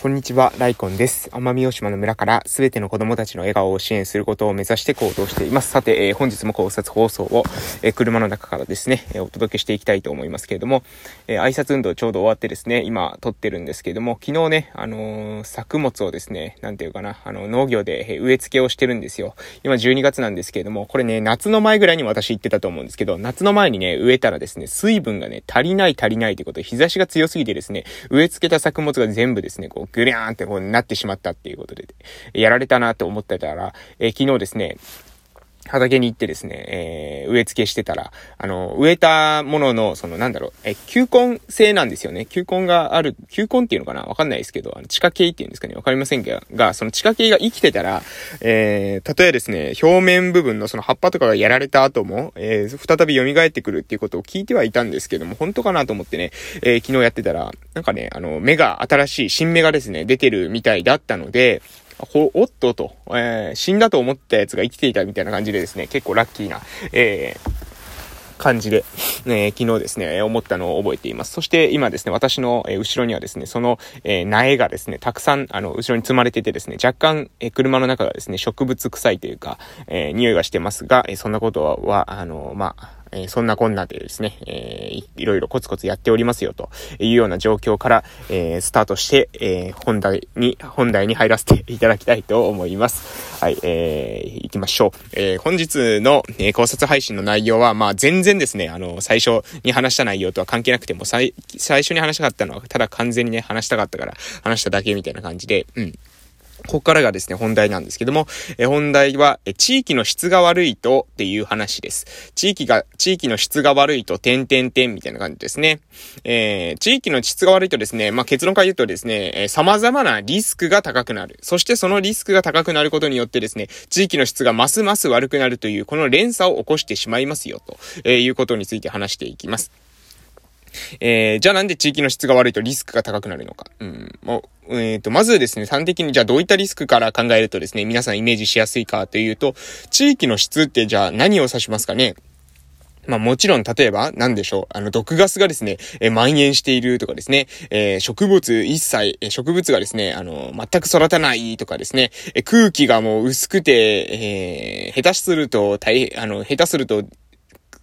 こんにちは、ライコンです。奄美大島の村からすべての子供たちの笑顔を支援することを目指して行動しています。さて、えー、本日も考察放送を、えー、車の中からですね、えー、お届けしていきたいと思いますけれども、え挨拶運動ちょうど終わってですね、今撮ってるんですけれども、昨日ね、あの作物をですね、なんていうかな、あの、農業で植え付けをしてるんですよ。今12月なんですけれども、これね、夏の前ぐらいに私言ってたと思うんですけど、夏の前にね、植えたらですね、水分がね、足りない足りないということで、日差しが強すぎてですね、植え付けた作物が全部ですね、こう、ぐりゃーんってこう、なってしまったっていうことで、やられたなと思ってたら、えー、昨日ですね、畑に行ってですね、えー、植え付けしてたら、あの、植えたものの、その、なんだろう、え、球根性なんですよね。球根がある、球根っていうのかな？わかんないですけど、あの地下系っていうんですかね？わかりませんが、が、その地下系が生きてたら、えー、たとえですね、表面部分のその葉っぱとかがやられた後も、えー、再び蘇ってくるっていうことを聞いてはいたんですけども、本当かなと思ってね、えー、昨日やってたら、なんかね、あの、芽が新しい、新芽がですね、出てるみたいだったので、おっとと、えー、死んだと思ったやつが生きていたみたいな感じでですね、結構ラッキーな、えー、感じで、え、昨日ですね、思ったのを覚えています。そして今ですね、私の、後ろにはですね、その、え、苗がですね、たくさん、あの、後ろに積まれててですね、若干、え、車の中がですね、植物臭いというか、えー、匂いがしてますが、え、そんなことは、あの、まあ、えー、そんなこんなでですね、えー、いろいろコツコツやっておりますよというような状況から、えー、スタートして、えー、本題に、本題に入らせていただきたいと思います。はい、えー、行きましょう。えー、本日の、えー、考察配信の内容は、まあ、全然ですね、あの、最初に話した内容とは関係なくても、最、最初に話したかったのは、ただ完全にね、話したかったから話しただけみたいな感じで、うん。ここからがですね、本題なんですけども、え本題は、え地域の質が悪いとっていう話です。地域が、地域の質が悪いと、点々点みたいな感じですね。えー、地域の質が悪いとですね、まあ、結論から言うとですね、えー、様々なリスクが高くなる。そしてそのリスクが高くなることによってですね、地域の質がますます悪くなるという、この連鎖を起こしてしまいますよ、と、えー、いうことについて話していきます。えー、じゃあなんで地域の質が悪いとリスクが高くなるのか。うん。もう、えっ、ー、と、まずですね、端的にじゃあどういったリスクから考えるとですね、皆さんイメージしやすいかというと、地域の質ってじゃあ何を指しますかね？まあもちろん、例えば、なんでしょう、あの、毒ガスがですね、えー、蔓延しているとかですね、えー、植物一切、えー、植物がですね、あの、全く育たないとかですね、え空気がもう薄くて、え下手すると、大変、あの、下手すると、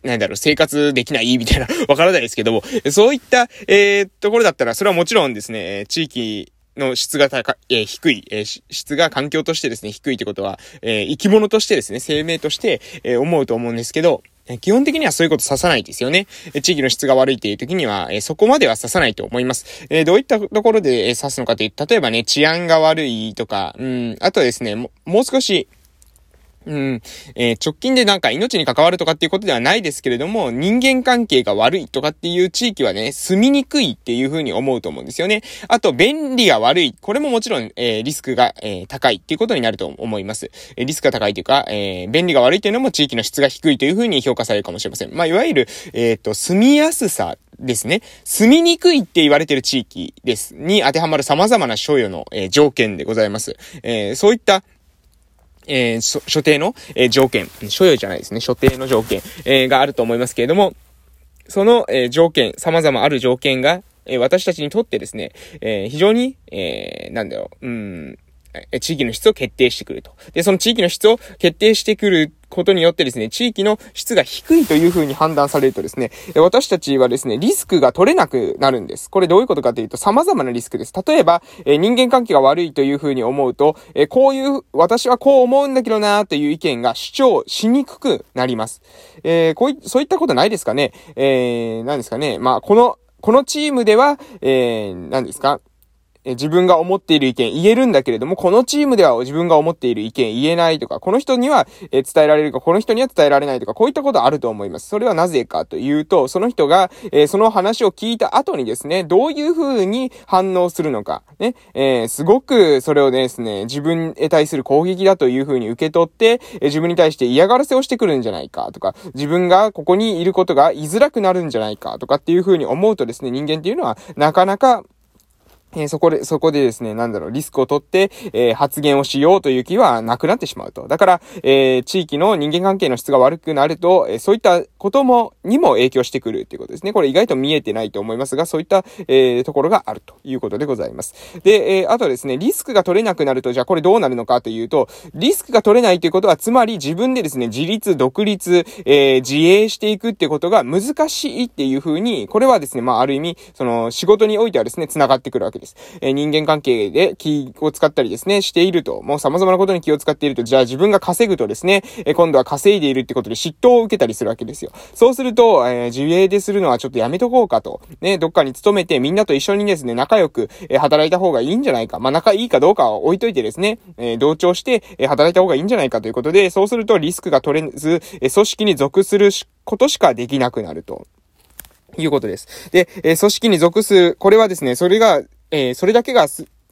なんだろう、生活できないみたいな、わからないですけども、そういった、えー、ところだったら、それはもちろんですね、地域、の質が高い、えー、低い、えー、質が環境としてですね、低いってことは、えー、生き物としてですね、生命として、えー、思うと思うんですけど、基本的にはそういうこと指さないですよね。地域の質が悪いっていう時には、えそこまでは指さないと思います。えどういったところで指すのかというと、例えばね、治安が悪いとか、うん、あとですね、もう少し、うん。えー、直近でなんか命に関わるとかっていうことではないですけれども、人間関係が悪いとかっていう地域はね、住みにくいっていうふうに思うと思うんですよね。あと、便利が悪い。これももちろん、えー、リスクが、えー、高いっていうことになると思います。え、リスクが高いというか、え、便利が悪いというのも地域の質が低いというふうに評価されるかもしれません。まあ、いわゆる、えっ、と、住みやすさですね。住みにくいって言われてる地域です。に当てはまる様々な所有の、え、条件でございます。え、そういった、えー、所定の、えー、条件、所有じゃないですね、所定の条件、えー、があると思いますけれども、その、えー、条件、様々ある条件が、えー、私たちにとってですね、えー、非常に、えー、なんだろう、うん、地域の質を決定してくると。で、その地域の質を決定してくることによってですね、地域の質が低いというふうに判断されるとですね、私たちはですね、リスクが取れなくなるんです。これどういうことかというと、様々なリスクです。例えば、え人間関係が悪いというふうに思うと、えこういう、私はこう思うんだけどなという意見が主張しにくくなります。えー、こうい、そういったことないですかね？えー、何ですかね？まあ、この、このチームでは、えー、何ですか？え自分が思っている意見言えるんだけれども、このチームでは自分が思っている意見言えないとか、この人には、え伝えられるか、この人には伝えられないとか、こういったことあると思います。それはなぜかというと、その人が、えその話を聞いた後にですね、どういう風に反応するのか、ね、え、すごくそれをですね、自分へ対する攻撃だという風に受け取って、え自分に対して嫌がらせをしてくるんじゃないかとか、自分がここにいることが居づらくなるんじゃないかとかっていう風に思うとですね、人間っていうのはなかなかえ、そこで、そこでですね、なんだろう、リスクを取って、えー、発言をしようという気はなくなってしまうと。だから、えー、地域の人間関係の質が悪くなると、えそういったことも、にも影響してくるっていうことですね。これ意外と見えてないと思いますが、そういった、えところがあるということでございます。で、えあとですね、リスクが取れなくなると、じゃあこれどうなるのかというと、リスクが取れないということは、つまり自分でですね、自立、独立、え自衛していくっていうことが難しいっていうふうに、これはですね、まあ、ある意味、その、仕事においてはですね、繋がってくるわけです。です。えー、人間関係で気を使ったりですね、していると、もう様々なことに気を使っていると、じゃあ自分が稼ぐとですね、えー、今度は稼いでいるってことで嫉妬を受けたりするわけですよ。そうすると、えー、自営でするのはちょっとやめとこうかと、ね、どっかに勤めてみんなと一緒にですね、仲良く、え働いた方がいいんじゃないか。まあ、仲いいかどうかは置いといてですね、え同調して、え働いた方がいいんじゃないかということで、そうするとリスクが取れず、え組織に属することしかできなくなると。いうことです。で、え組織に属する、これはですね、それが、えー、それだけが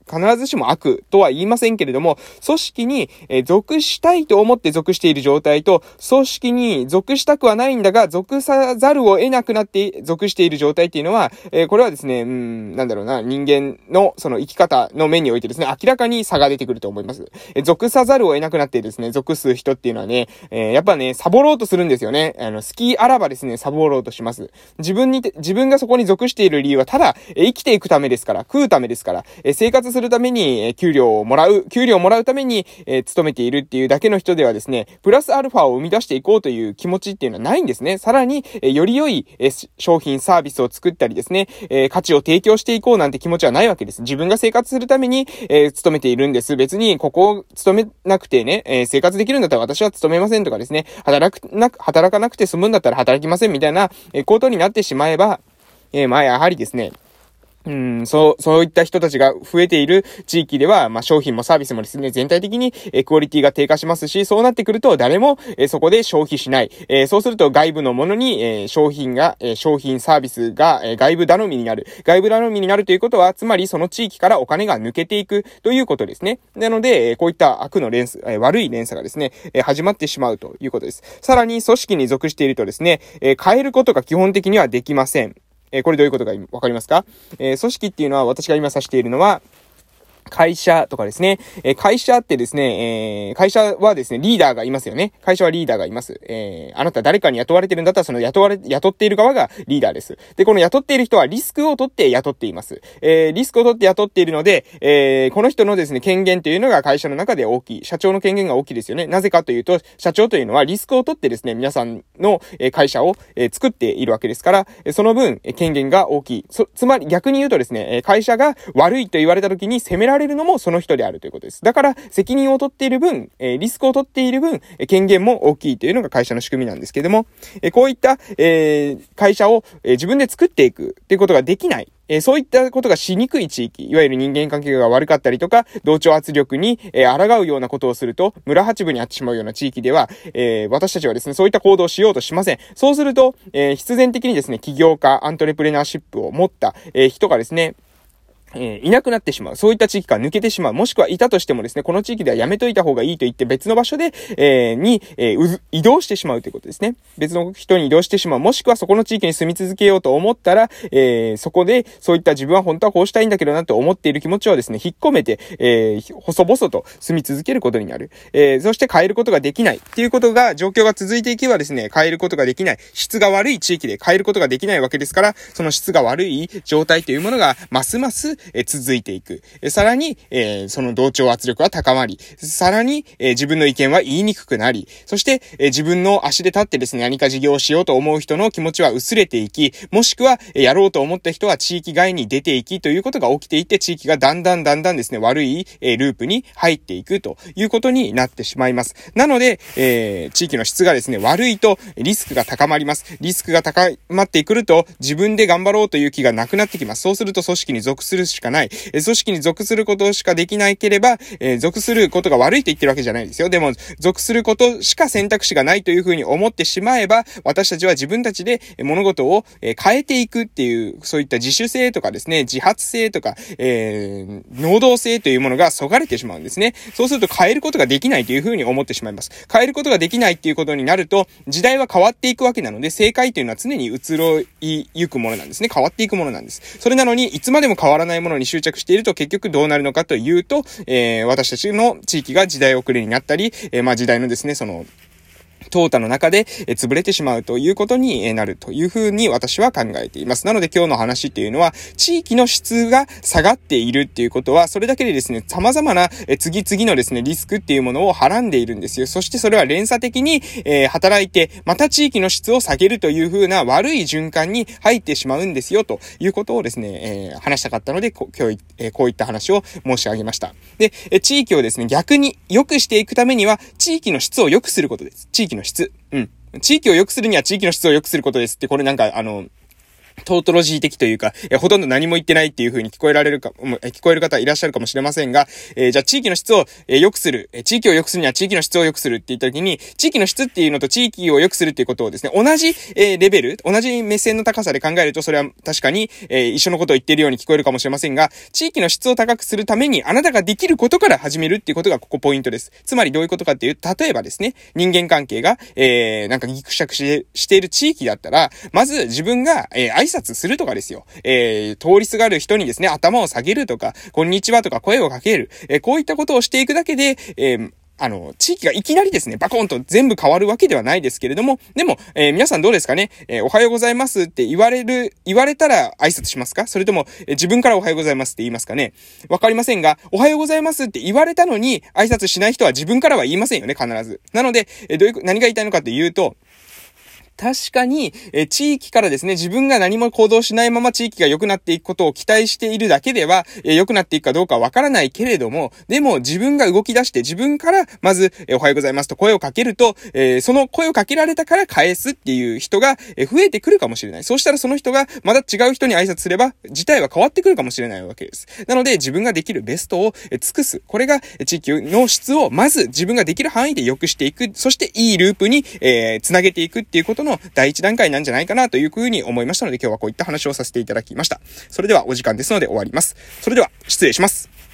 必ずしも悪とは言いませんけれども、組織に、属したいと思って属している状態と、組織に属したくはないんだが、属さざるを得なくなって属している状態っていうのは、え、これはですね、うん、なんだろうな、人間のその生き方の面においてですね、明らかに差が出てくると思います。え、属さざるを得なくなってですね、属す人っていうのはね、え、やっぱね、サボろうとするんですよね。あの、好きあらばですね、サボろうとします。自分に、自分がそこに属している理由は、ただ、え生きていくためですから、食うためですから、え生活するために、え給料をもらう、給料をもらうために、え、勤めているっていうだけの人ではですね、プラスアルファを生み出していこうという気持ちっていうのはないんですね。さらに、え、より良い、え、商品、サービスを作ったりですね、え、価値を提供していこうなんて気持ちはないわけです。自分が生活するために、え、勤めているんです。別に、ここを勤めなくてね、え、生活できるんだったら私は勤めませんとかですね、働くな、働かなくて済むんだったら働きませんみたいな、え、ことになってしまえば、え、まあやはりですね、うん、そう、そういった人たちが増えている地域では、まあ、商品もサービスもですね、全体的に、えクオリティが低下しますし、そうなってくると誰も、えそこで消費しない。えそうすると外部のものに、え商品が、え商品サービスが、え外部頼みになる。外部頼みになるということは、つまりその地域からお金が抜けていくということですね。なので、えこういった悪の連鎖、え悪い連鎖がですね、え始まってしまうということです。さらに組織に属しているとですね、え変えることが基本的にはできません。え、これどういうことかわかりますか？え、組織っていうのは私が今指しているのは、会社とかですね、え会社ってですね、え、会社はですね、リーダーがいますよね。会社はリーダーがいます。え、あなた誰かに雇われてるんだったら、その雇われ、雇っている側がリーダーです。で、この雇っている人はリスクを取って雇っています。え、リスクを取って雇っているので、えー、この人のですね、権限というのが会社の中で大きい。社長の権限が大きいですよね。なぜかというと、社長というのはリスクを取ってですね、皆さんの会社を作っているわけですから、その分、権限が大きい。そ、つまり逆に言うとですね、会社が悪いと言われた時に責められるのもその人であるということです。だから、責任を取っている分、えリスクを取っている分、権限も大きいというのが会社の仕組みなんですけども、えこういった、え会社を、え自分で作っていくっていうことができない。えそういったことがしにくい地域、いわゆる人間関係が悪かったりとか、同調圧力に、え抗うようなことをすると、村八分にあってしまうような地域では、えー、私たちはですね、そういった行動をしようとしません。そうすると、えー、必然的にですね、起業家、アントレプレナーシップを持った、え、人がですね、えー、いなくなってしまう。そういった地域から抜けてしまう。もしくはいたとしてもですね、この地域ではやめといた方がいいと言って別の場所で、えー、に、えー、移動してしまうということですね。別の人に移動してしまう。もしくはそこの地域に住み続けようと思ったら、え、そこで、そういった自分は本当はこうしたいんだけどなと思っている気持ちをですね、引っ込めて、え、細々と住み続けることになる。え、そして変えることができないっていうことが、状況が続いていけばですね、変えることができない。質が悪い地域で変えることができないわけですから、その質が悪い状態というものが、ますます、えー、続いていく。く。さらに、えー、その同調圧力は高まり、さらに、えー、自分の意見は言いにくくなり、そして、えー、自分の足で立ってですね、何か事業をしようと思う人の気持ちは薄れていき、もしくは、えやろうと思った人は地域外に出ていきということが起きていて、地域がだんだんだんだんですね、悪い、えループに入っていくということになってしまいます。なので、え地域の質がですね、悪いとリスクが高まります。リスクが高まってくると、自分で頑張ろうという気がなくなってきます。そうすると組織に属するしかない。え組織に属することしかできないければ、えー、属することが悪いと言ってるわけじゃないですよ。でも、属することしか選択肢がないというふうに思ってしまえば、私たちは自分たちで物事を変えていくっていう、そういった自主性とかですね、自発性とか、えー、能動性というものがそがれてしまうんですね。そうすると変えることができないというふうに思ってしまいます。変えることができないっていうことになると、時代は変わっていくわけなので、正解というのは常に移ろいゆくものなんですね。変わっていくものなんです。それなのに、いつまでも変わらないないものに執着していると結局どうなるのかというと、えー、私たちの地域が時代遅れになったり、えー、まあ時代のですね、その、淘汰の中で、え潰れてしまうということになるというふうに私は考えています。なので今日の話っていうのは、地域の質が下がっているっていうことは、それだけでですね、様々な、え次々のですね、リスクっていうものをはらんでいるんですよ。そしてそれは連鎖的に、えー、働いて、また地域の質を下げるというふうな悪い循環に入ってしまうんですよ、ということをですね、えー、話したかったので、今日、えー、こういった話を申し上げました。で、え地域をですね、逆に良くしていくためには、地域の質を良くすることです。地域の質。うん。地域を良くするには地域の質を良くすることですって、これなんか、あの、トートロジー的というか、えほとんど何も言ってないっていう風に聞こえられるか、え聞こえる方いらっしゃるかもしれませんが、えー、じゃあ地域の質を、え良くする、え地域を良くするには地域の質を良くするって言った時に、地域の質っていうのと地域を良くするっていうことをですね、同じ、えレベル、同じ目線の高さで考えると、それは確かに、え一緒のことを言っているように聞こえるかもしれませんが、地域の質を高くするために、あなたができることから始めるっていうことがここポイントです。つまりどういうことかっていう、例えばですね、人間関係が、えー、なんかギクシャクししている地域だったら、まず自分が、えー、挨拶するとかですよ。えー、通りすがる人にですね、頭を下げるとか、こんにちはとか声をかける。えー、こういったことをしていくだけで、えーあの、地域がいきなりですね、バコンと全部変わるわけではないですけれども、でも、えー、皆さんどうですかね、えー、おはようございますって言われる、言われたら挨拶しますか？それとも、えー、自分からおはようございますって言いますかね？わかりませんが、おはようございますって言われたのに、挨拶しない人は自分からは言いませんよね、必ず。なので、えどういう、何が言いたいのかというと、確かに、え地域からですね、自分が何も行動しないまま地域が良くなっていくことを期待しているだけでは、え良くなっていくかどうかわからないけれども、でも自分が動き出して自分からまず、えおはようございますと声をかけると、えその声をかけられたから返すっていう人が、え増えてくるかもしれない。そうしたらその人がまた違う人に挨拶すれば、事態は変わってくるかもしれないわけです。なので自分ができるベストを、え尽くす。これが、地域の質をまず自分ができる範囲で良くしていく。そしていいループに、えー、つなげていくっていうこととの第一段階なんじゃないかなというふうに思いましたので、今日はこういった話をさせていただきました。それではお時間ですので終わります。それでは、失礼します。